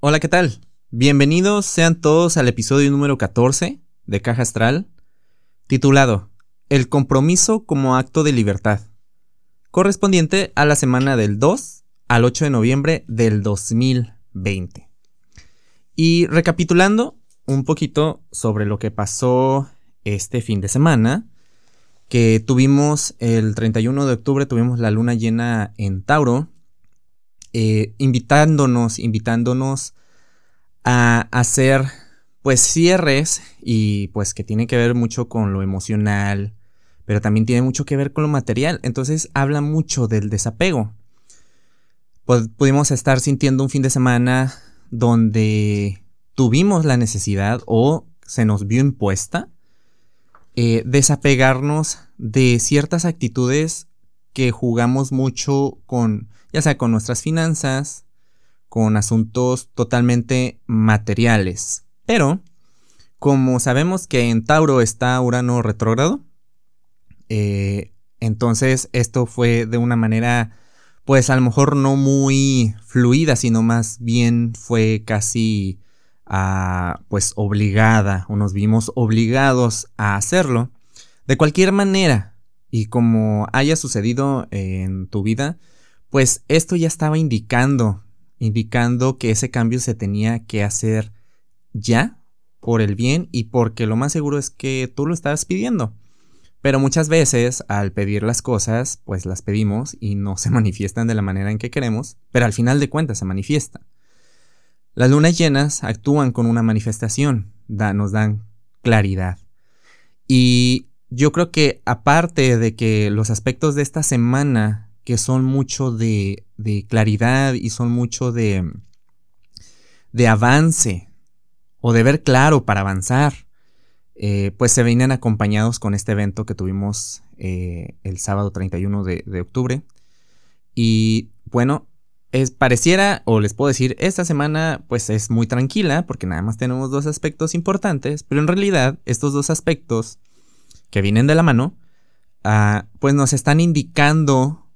Hola, ¿qué tal? Bienvenidos sean todos al episodio número 14 de Caja Astral, titulado El compromiso como acto de libertad, correspondiente a la semana del 2 al 8 de noviembre del 2020. Y recapitulando un poquito sobre lo que pasó este fin de semana, que tuvimos el 31 de octubre, tuvimos la luna llena en Tauro, eh, invitándonos, invitándonos a hacer pues cierres y pues que tiene que ver mucho con lo emocional, pero también tiene mucho que ver con lo material. Entonces habla mucho del desapego. Pudimos estar sintiendo un fin de semana donde tuvimos la necesidad o se nos vio impuesta eh, desapegarnos de ciertas actitudes que jugamos mucho con, ya sea con nuestras finanzas, con asuntos totalmente materiales. Pero, como sabemos que en Tauro está Urano retrógrado, eh, entonces esto fue de una manera, pues a lo mejor no muy fluida, sino más bien fue casi ah, pues obligada o nos vimos obligados a hacerlo. De cualquier manera, y como haya sucedido en tu vida, pues esto ya estaba indicando, indicando que ese cambio se tenía que hacer ya, por el bien y porque lo más seguro es que tú lo estabas pidiendo. Pero muchas veces al pedir las cosas, pues las pedimos y no se manifiestan de la manera en que queremos, pero al final de cuentas se manifiestan. Las lunas llenas actúan con una manifestación, nos dan claridad. Y yo creo que aparte de que los aspectos de esta semana, que son mucho de, claridad y son mucho de, avance o de ver claro para avanzar, eh, pues se vienen acompañados con este evento que tuvimos eh, el sábado 31 de, de, octubre. Y bueno, es, pareciera, o les puedo decir, esta semana pues es muy tranquila porque nada más tenemos dos aspectos importantes, pero en realidad estos dos aspectos que vienen de la mano, ah, pues nos están indicando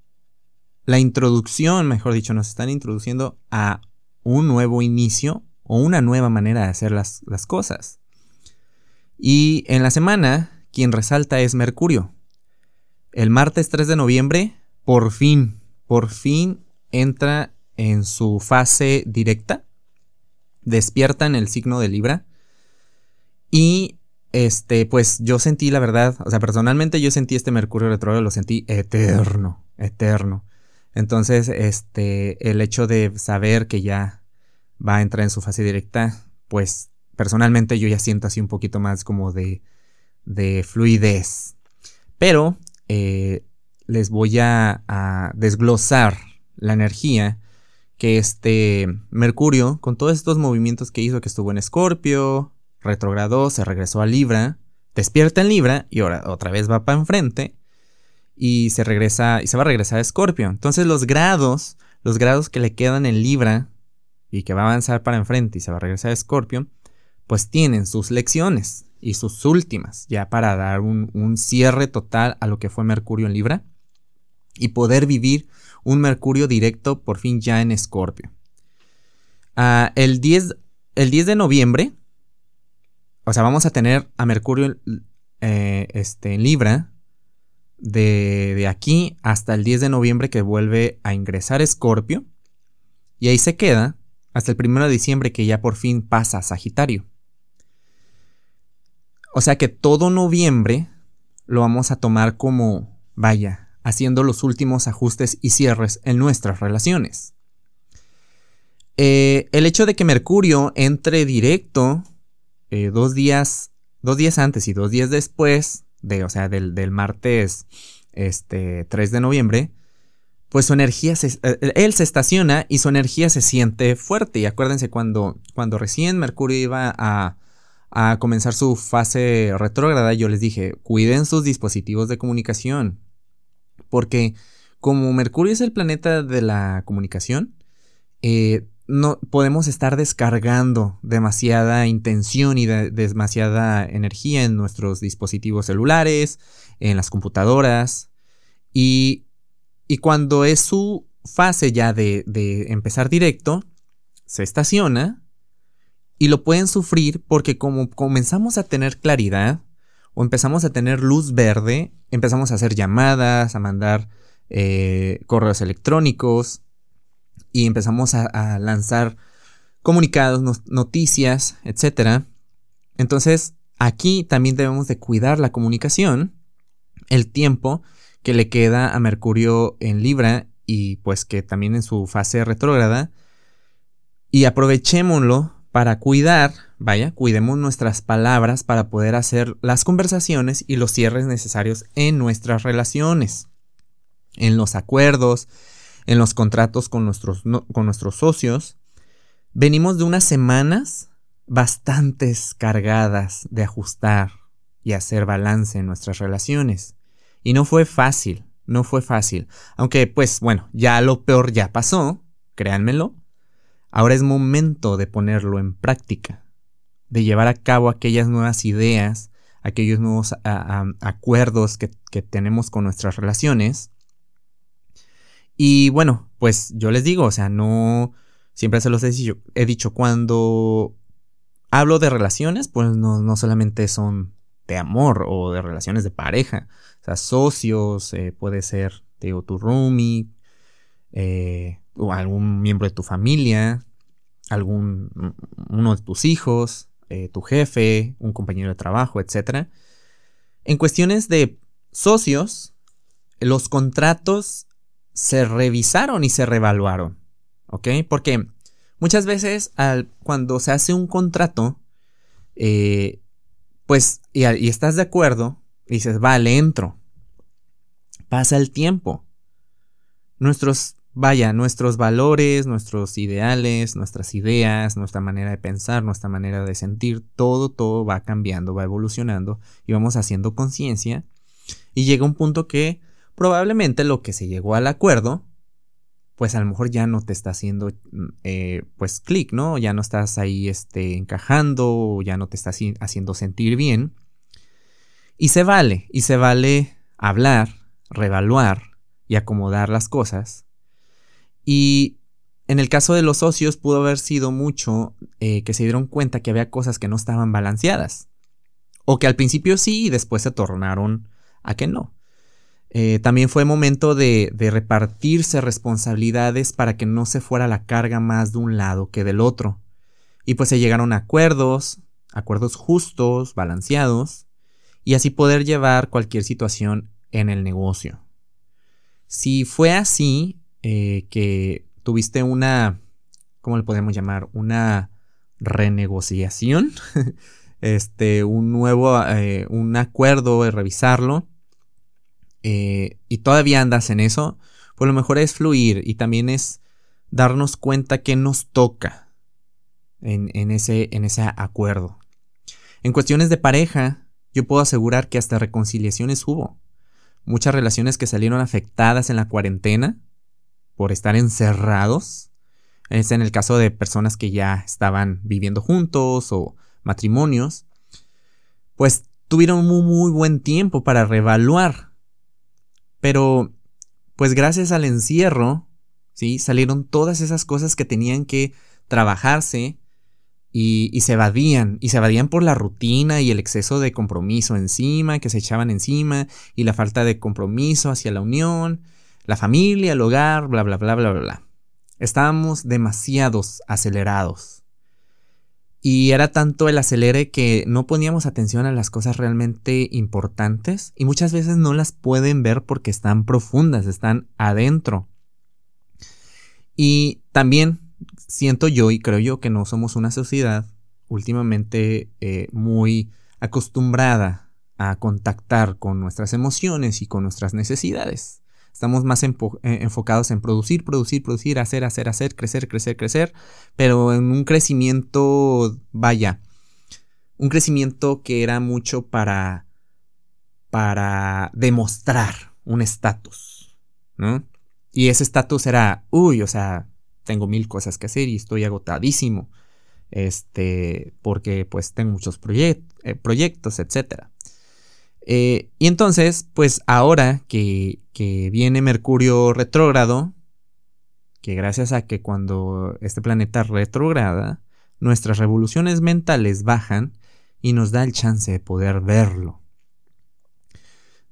la introducción, mejor dicho, nos están introduciendo a un nuevo inicio o una nueva manera de hacer las, las cosas. Y en la semana, quien resalta es Mercurio. El martes 3 de noviembre, por fin, por fin entra en su fase directa, despierta en el signo de Libra y este, pues yo sentí la verdad, o sea, personalmente yo sentí este Mercurio retrógrado, lo sentí eterno, eterno. Entonces, este, el hecho de saber que ya va a entrar en su fase directa, pues personalmente yo ya siento así un poquito más como de, de fluidez. Pero eh, les voy a, desglosar la energía que este Mercurio, con todos estos movimientos que hizo, que estuvo en Escorpio, retrogradó, se regresó a Libra, despierta en Libra y ahora otra vez va para enfrente y se regresa y se va a regresar a Escorpio. Entonces los grados, los grados que le quedan en Libra y que va a avanzar para enfrente y se va a regresar a Escorpio, pues tienen sus lecciones y sus últimas ya para dar un, cierre total a lo que fue Mercurio en Libra y poder vivir un Mercurio directo por fin ya en Escorpio. Ah, el, 10, el 10 de noviembre o sea, vamos a tener a Mercurio eh, este, en Libra de, de, aquí hasta el 10 de noviembre que vuelve a ingresar Escorpio. Y ahí se queda hasta el 1 de diciembre que ya por fin pasa a Sagitario. O sea que todo noviembre lo vamos a tomar como, vaya, haciendo los últimos ajustes y cierres en nuestras relaciones. Eh, el hecho de que Mercurio entre directo eh, dos días, dos días antes y dos días después, de, o sea, del, martes este, 3 de noviembre, pues su energía, se, eh, él se estaciona y su energía se siente fuerte. Y acuérdense cuando, cuando recién Mercurio iba a, a comenzar su fase retrógrada, yo les dije, cuiden sus dispositivos de comunicación. Porque como Mercurio es el planeta de la comunicación, eh, no podemos estar descargando demasiada intención y demasiada energía en nuestros dispositivos celulares, en las computadoras. Y, y cuando es su fase ya de, de empezar directo, se estaciona y lo pueden sufrir porque como comenzamos a tener claridad o empezamos a tener luz verde, empezamos a hacer llamadas, a mandar eh, correos electrónicos y empezamos a, lanzar comunicados, noticias, etc. Entonces, aquí también debemos de cuidar la comunicación, el tiempo que le queda a Mercurio en Libra y pues que también en su fase retrógrada. Y aprovechémoslo para cuidar, vaya, cuidemos nuestras palabras para poder hacer las conversaciones y los cierres necesarios en nuestras relaciones, en los acuerdos, en los contratos con nuestros, con nuestros socios. Venimos de unas semanas bastante cargadas de ajustar y hacer balance en nuestras relaciones. Y no fue fácil, no fue fácil. Aunque pues bueno, ya lo peor ya pasó, créanmelo. Ahora es momento de ponerlo en práctica, de llevar a cabo aquellas nuevas ideas, aquellos nuevos acuerdos que, que tenemos con nuestras relaciones. Y bueno, pues yo les digo, o sea, no, siempre se los he dicho, he dicho cuando hablo de relaciones, pues no, no solamente son de amor o de relaciones de pareja, o sea, socios, eh, puede ser, digo, tu roomie, eh, o algún miembro de tu familia, algún, uno de tus hijos, eh, tu jefe, un compañero de trabajo, etc. En cuestiones de socios, los contratos se revisaron y se revaluaron, ¿ok? Porque muchas veces al, cuando se hace un contrato, pues, y, y estás de acuerdo, dices, vale, entro. Pasa el tiempo. Nuestros, vaya, nuestros valores, nuestros ideales, nuestras ideas, nuestra manera de pensar, nuestra manera de sentir, todo, todo va cambiando, va evolucionando y vamos haciendo conciencia. Y llega un punto que probablemente lo que se llegó al acuerdo, pues a lo mejor ya no te está haciendo, mm, eh, pues, clic, ¿no? Ya no estás ahí, este, encajando, ya no te estás haciendo sentir bien. Y se vale, y se vale hablar, revaluar y acomodar las cosas. Y en el caso de los socios pudo haber sido mucho eh, que se dieron cuenta que había cosas que no estaban balanceadas. O que al principio sí y después se tornaron a que no. Eh, también fue momento de, repartirse responsabilidades para que no se fuera la carga más de un lado que del otro. Y pues se llegaron a acuerdos, acuerdos justos, balanceados, y así poder llevar cualquier situación en el negocio. Si fue así, eh, que tuviste una, ¿cómo le podemos llamar? Una renegociación, este, un nuevo, eh, un acuerdo de revisarlo, eh, y todavía andas en eso, pues lo mejor es fluir y también es darnos cuenta que nos toca en, ese, en ese acuerdo. En cuestiones de pareja, yo puedo asegurar que hasta reconciliaciones hubo. Muchas relaciones que salieron afectadas en la cuarentena por estar encerrados. Es en el caso de personas que ya estaban viviendo juntos o matrimonios. Pues tuvieron muy, muy buen tiempo para reevaluar. Pero, pues gracias al encierro, ¿sí? Salieron todas esas cosas que tenían que trabajarse y, se evadían, y se evadían por la rutina y el exceso de compromiso encima, que se echaban encima, y la falta de compromiso hacia la unión, la familia, el hogar, bla, bla, bla, bla, bla. Estábamos demasiados acelerados. Y era tanto el acelere que no poníamos atención a las cosas realmente importantes y muchas veces no las pueden ver porque están profundas, están adentro. Y también siento yo y creo yo que no somos una sociedad últimamente eh, muy acostumbrada a contactar con nuestras emociones y con nuestras necesidades. Estamos más eh, enfocados en producir, producir, producir, hacer, hacer, hacer, crecer, crecer, crecer, pero en un crecimiento, vaya, un crecimiento que era mucho para, para demostrar un estatus, ¿no? Y ese estatus era, uy, o sea, tengo mil cosas que hacer y estoy agotadísimo. Este, porque pues tengo muchos eh, proyectos, etc. Eh, y entonces, pues ahora que, que viene Mercurio retrógrado, que gracias a que cuando este planeta retrograda, nuestras revoluciones mentales bajan y nos da el chance de poder verlo.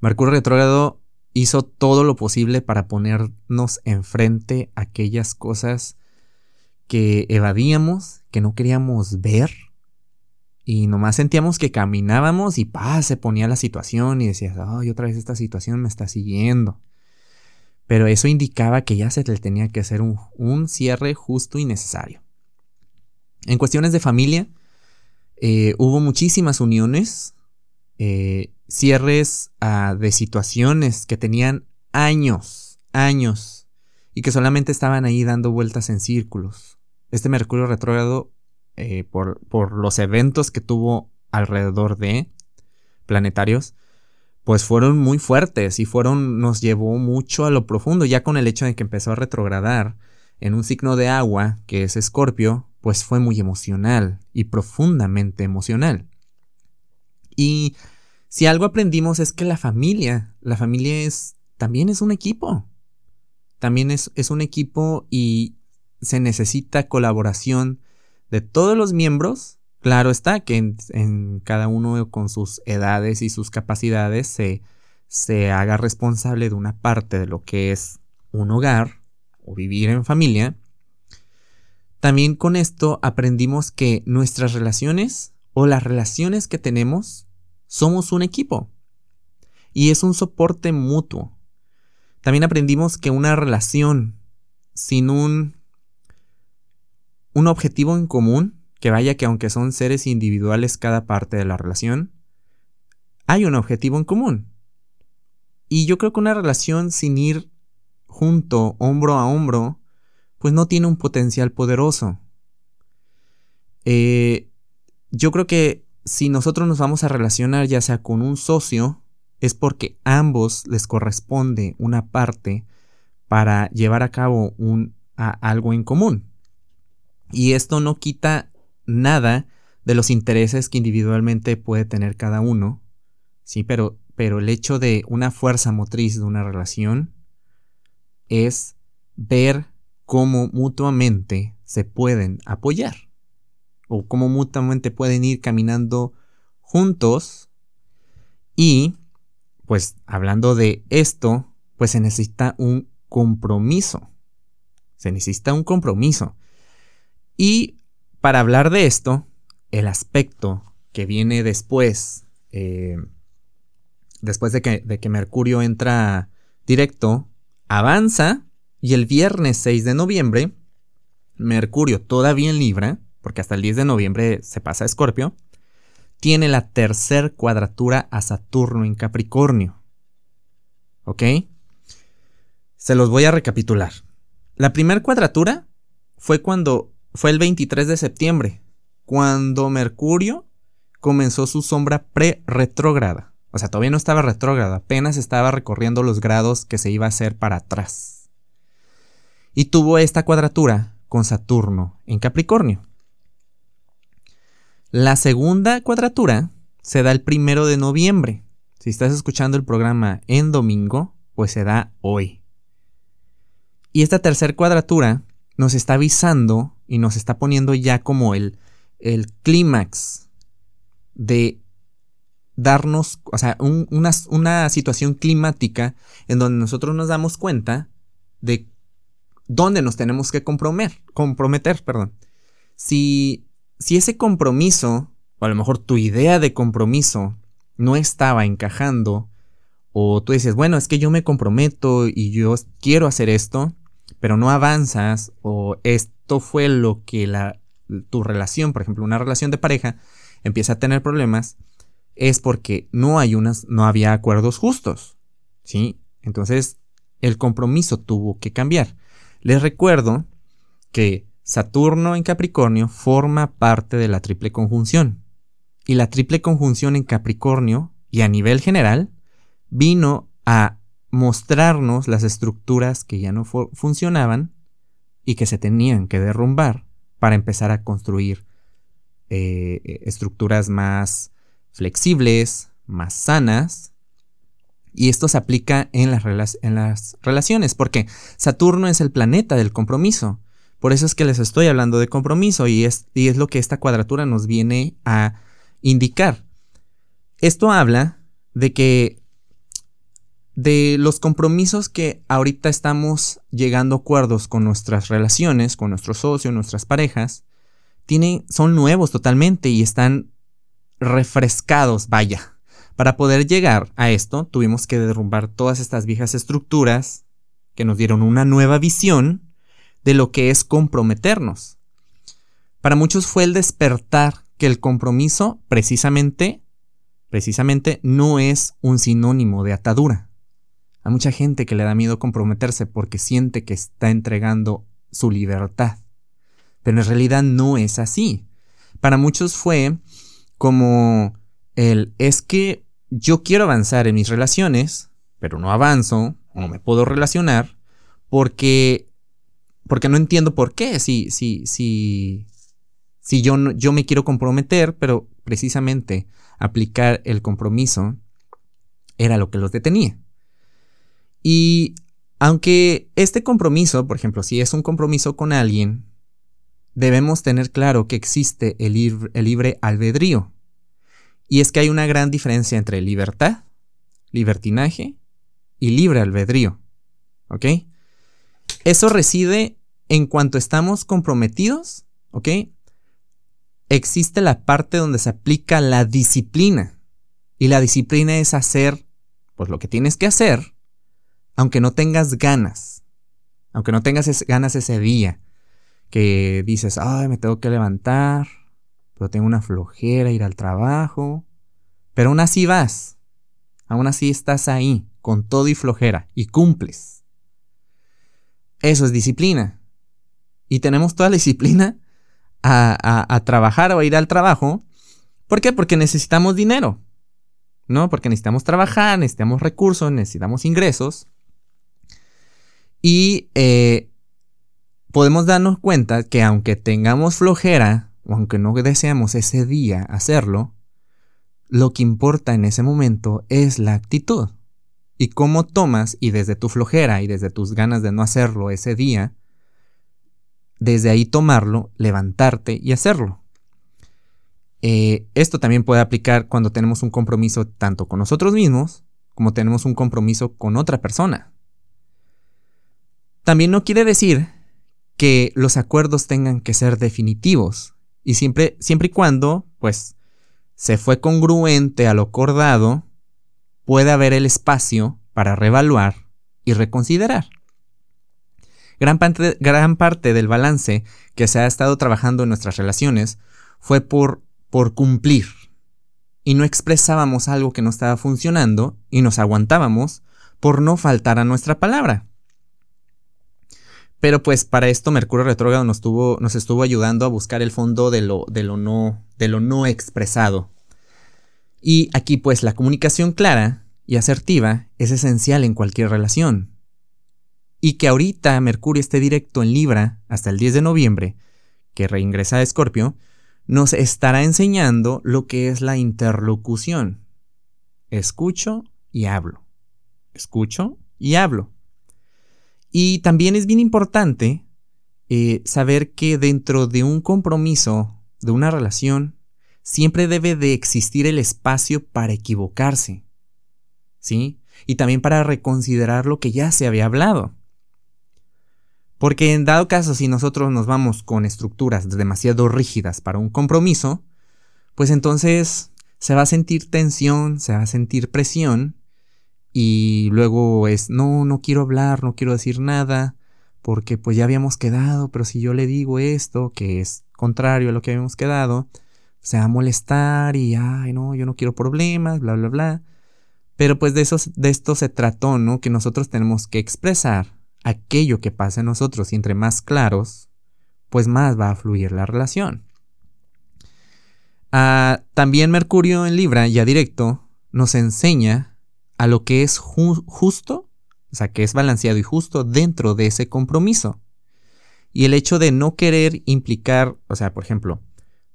Mercurio retrógrado hizo todo lo posible para ponernos enfrente aquellas cosas que evadíamos, que no queríamos ver, y nomás sentíamos que caminábamos y pa, se ponía la situación y decías, ay, otra vez esta situación me está siguiendo. Pero eso indicaba que ya se le tenía que hacer un, cierre justo y necesario. En cuestiones de familia, eh, hubo muchísimas uniones, eh, cierres ah, de situaciones que tenían años, años, y que solamente estaban ahí dando vueltas en círculos. Este Mercurio retrógrado eh, por, por, los eventos que tuvo alrededor de planetarios, pues fueron muy fuertes y fueron, nos llevó mucho a lo profundo, ya con el hecho de que empezó a retrogradar en un signo de agua, que es Escorpio, pues fue muy emocional y profundamente emocional. Y si algo aprendimos es que la familia, la familia es, también es un equipo. También es, es un equipo y se necesita colaboración de todos los miembros, claro está que en, cada uno con sus edades y sus capacidades se, se haga responsable de una parte de lo que es un hogar o vivir en familia. También con esto aprendimos que nuestras relaciones o las relaciones que tenemos somos un equipo y es un soporte mutuo. También aprendimos que una relación sin un un objetivo en común, que vaya que aunque son seres individuales cada parte de la relación, hay un objetivo en común. Y yo creo que una relación sin ir junto, hombro a hombro, pues no tiene un potencial poderoso. Eh, yo creo que si nosotros nos vamos a relacionar ya sea con un socio, es porque ambos les corresponde una parte para llevar a cabo un, algo en común. Y esto no quita nada de los intereses que individualmente puede tener cada uno, sí, pero, pero el hecho de una fuerza motriz de una relación es ver cómo mutuamente se pueden apoyar o cómo mutuamente pueden ir caminando juntos y pues hablando de esto, pues se necesita un compromiso. Se necesita un compromiso. Y para hablar de esto, el aspecto que viene después, eh, después de que, de que Mercurio entra directo, avanza y el viernes 6 de noviembre, Mercurio todavía en Libra, porque hasta el 10 de noviembre se pasa a Escorpio, tiene la tercer cuadratura a Saturno en Capricornio. ¿Ok? Se los voy a recapitular. La primera cuadratura fue cuando fue el 23 de septiembre, cuando Mercurio comenzó su sombra pre-retrógrada. O sea, todavía no estaba retrógrada, apenas estaba recorriendo los grados que se iba a hacer para atrás. Y tuvo esta cuadratura con Saturno en Capricornio. La segunda cuadratura se da el primero de noviembre. Si estás escuchando el programa en domingo, pues se da hoy. Y esta tercera cuadratura nos está avisando y nos está poniendo ya como el, el clímax de darnos, o sea, una, una, situación climática en donde nosotros nos damos cuenta de dónde nos tenemos que comprometer, comprometer, perdón. Si, si ese compromiso, o a lo mejor tu idea de compromiso no estaba encajando, o tú dices, bueno, es que yo me comprometo y yo quiero hacer esto, pero no avanzas, o es, fue lo que la, tu relación, por ejemplo, una relación de pareja, empieza a tener problemas, es porque no hay unas, no había acuerdos justos. ¿Sí? Entonces, el compromiso tuvo que cambiar. Les recuerdo que Saturno en Capricornio forma parte de la triple conjunción. Y la triple conjunción en Capricornio, y a nivel general, vino a mostrarnos las estructuras que ya no funcionaban y que se tenían que derrumbar para empezar a construir eh, estructuras más flexibles, más sanas Y esto se aplica en las, en las relaciones, porque Saturno es el planeta del compromiso. Por eso es que les estoy hablando de compromiso y es, y es lo que esta cuadratura nos viene a indicar. Esto habla de que de los compromisos que ahorita estamos llegando a acuerdos con nuestras relaciones, con nuestros socios, nuestras parejas, son nuevos totalmente y están refrescados, vaya. Para poder llegar a esto, tuvimos que derrumbar todas estas viejas estructuras que nos dieron una nueva visión de lo que es comprometernos. Para muchos fue el despertar que el compromiso precisamente, precisamente no es un sinónimo de atadura. Hay mucha gente que le da miedo comprometerse porque siente que está entregando su libertad. Pero en realidad no es así. Para muchos fue como el es que yo quiero avanzar en mis relaciones, pero no avanzo no me puedo relacionar porque porque no entiendo por qué si si si si yo yo me quiero comprometer, pero precisamente aplicar el compromiso era lo que los detenía. Y aunque este compromiso, por ejemplo, si es un compromiso con alguien, debemos tener claro que existe el, libre, albedrío. Y es que hay una gran diferencia entre libertad, libertinaje y libre albedrío. ¿Ok? Eso reside en cuanto estamos comprometidos, ¿ok? Existe la parte donde se aplica la disciplina. Y la disciplina es hacer, pues lo que tienes que hacer, aunque no tengas ganas, aunque no tengas ganas ese día, que dices, ay, me tengo que levantar, pero tengo una flojera ir al trabajo, pero aún así vas, aún así estás ahí, con todo y flojera, y cumples. Eso es disciplina. Y tenemos toda la disciplina a, a trabajar o a ir al trabajo. ¿Por qué? Porque necesitamos dinero. ¿No? Porque necesitamos trabajar, necesitamos recursos, necesitamos ingresos. Y eh, podemos darnos cuenta que aunque tengamos flojera, o aunque no deseamos ese día hacerlo, lo que importa en ese momento es la actitud. Y cómo tomas y desde tu flojera y desde tus ganas de no hacerlo ese día, desde ahí tomarlo, levantarte y hacerlo. Eh, esto también puede aplicar cuando tenemos un compromiso tanto con nosotros mismos como tenemos un compromiso con otra persona. También no quiere decir que los acuerdos tengan que ser definitivos y siempre, siempre y cuando, pues, se fue congruente a lo acordado, puede haber el espacio para reevaluar y reconsiderar. Gran parte, del balance que se ha estado trabajando en nuestras relaciones fue por cumplir. Y no expresábamos algo que no estaba funcionando y nos aguantábamos por no faltar a nuestra palabra. Pero pues para esto Mercurio retrógrado nos, estuvo ayudando a buscar el fondo de lo, de lo, no, de lo no expresado. Y aquí pues la comunicación clara y asertiva es esencial en cualquier relación. Y que ahorita Mercurio esté directo en Libra hasta el 10 de noviembre, que reingresa a Escorpio, nos estará enseñando lo que es la interlocución. Escucho y hablo. Escucho y hablo. Y también es bien importante eh, saber que dentro de un compromiso, de una relación, siempre debe de existir el espacio para equivocarse. ¿Sí? Y también para reconsiderar lo que ya se había hablado. Porque en dado caso, si nosotros nos vamos con estructuras demasiado rígidas para un compromiso, pues entonces se va a sentir tensión, se va a sentir presión y luego es, no, no quiero hablar, no quiero decir nada, porque pues ya habíamos quedado, pero si yo le digo esto, que es contrario a lo que habíamos quedado, se va a molestar y, ay, no, yo no quiero problemas, bla, bla, bla. Pero pues de, eso, de esto se trató, ¿no? Que nosotros tenemos que expresar aquello que pasa en nosotros y entre más claros, pues más va a fluir la relación. Ah, también Mercurio en Libra, ya directo, nos enseña a lo que es justo, o sea, que es balanceado y justo dentro de ese compromiso. Y el hecho de no querer implicar, o sea, por ejemplo,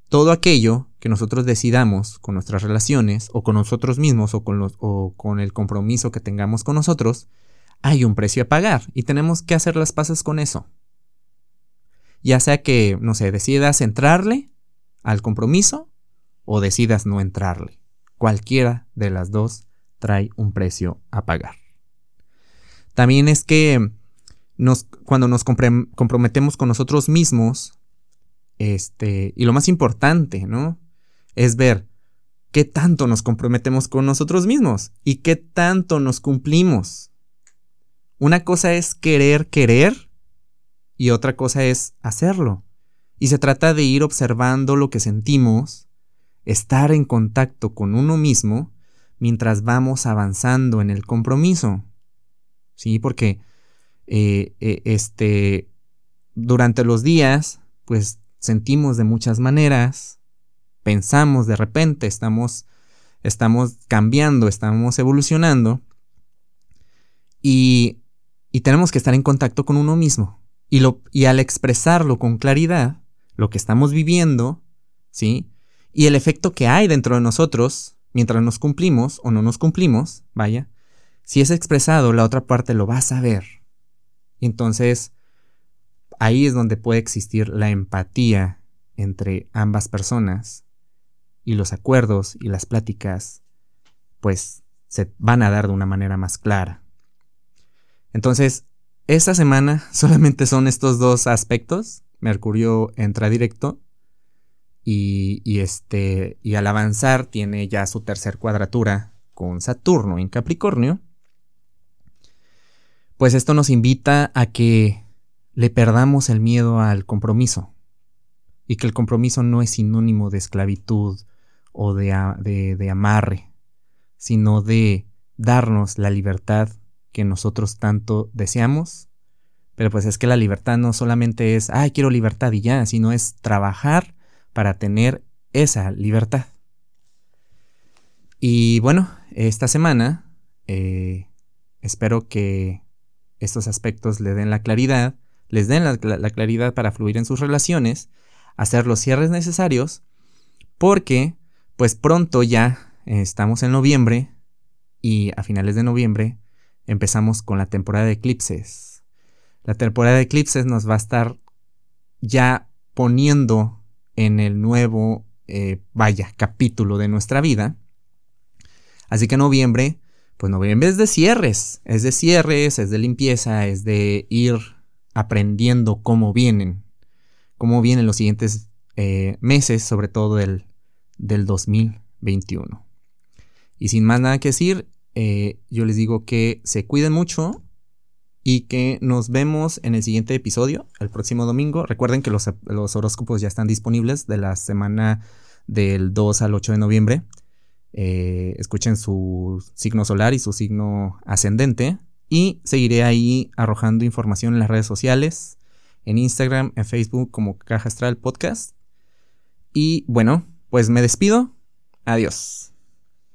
todo aquello que nosotros decidamos con nuestras relaciones o con nosotros mismos o con, los, o con el compromiso que tengamos con nosotros, hay un precio a pagar y tenemos que hacer las paces con eso. Ya sea que, no sé, decidas entrarle al compromiso o decidas no entrarle. Cualquiera de las dos trae un precio a pagar. También es que nos, cuando nos comprometemos con nosotros mismos, este, y lo más importante, ¿no? Es ver qué tanto nos comprometemos con nosotros mismos y qué tanto nos cumplimos. Una cosa es querer querer y otra cosa es hacerlo. Y se trata de ir observando lo que sentimos, estar en contacto con uno mismo mientras vamos avanzando en el compromiso. Sí, porque eh, eh, este, durante los días, pues sentimos de muchas maneras, pensamos de repente, estamos, estamos cambiando, estamos evolucionando y, y tenemos que estar en contacto con uno mismo. Y, lo, y al expresarlo con claridad, lo que estamos viviendo, ¿sí? Y el efecto que hay dentro de nosotros mientras nos cumplimos o no nos cumplimos, vaya, si es expresado, la otra parte lo va a saber. Entonces, ahí es donde puede existir la empatía entre ambas personas y los acuerdos y las pláticas, pues se van a dar de una manera más clara. Entonces, esta semana solamente son estos dos aspectos. Mercurio entra directo y, este, y al avanzar tiene ya su tercer cuadratura con Saturno en Capricornio pues esto nos invita a que le perdamos el miedo al compromiso y que el compromiso no es sinónimo de esclavitud o de, de, amarre, sino de darnos la libertad que nosotros tanto deseamos. Pero pues es que la libertad no solamente es, ay, quiero libertad y ya, sino es trabajar para tener esa libertad. Y bueno, esta semana eh, espero que estos aspectos le den la claridad, les den la, claridad para fluir en sus relaciones, hacer los cierres necesarios, porque pues pronto ya estamos en noviembre y a finales de noviembre empezamos con la temporada de eclipses. La temporada de eclipses nos va a estar ya poniendo en el nuevo, eh, vaya, capítulo de nuestra vida. Así que noviembre pues noviembre es de cierres, es de cierres, es de limpieza, es de ir aprendiendo cómo vienen, cómo vienen los siguientes eh, meses, sobre todo del, del 2021. Y sin más nada que decir, eh, yo les digo que se cuiden mucho y que nos vemos en el siguiente episodio, el próximo domingo. Recuerden que los, los horóscopos ya están disponibles de la semana del 2 al 8 de noviembre. Eh, escuchen su signo solar y su signo ascendente. Y seguiré ahí arrojando información en las redes sociales, en Instagram, en Facebook como Caja Astral Podcast. Y bueno, pues me despido. Adiós.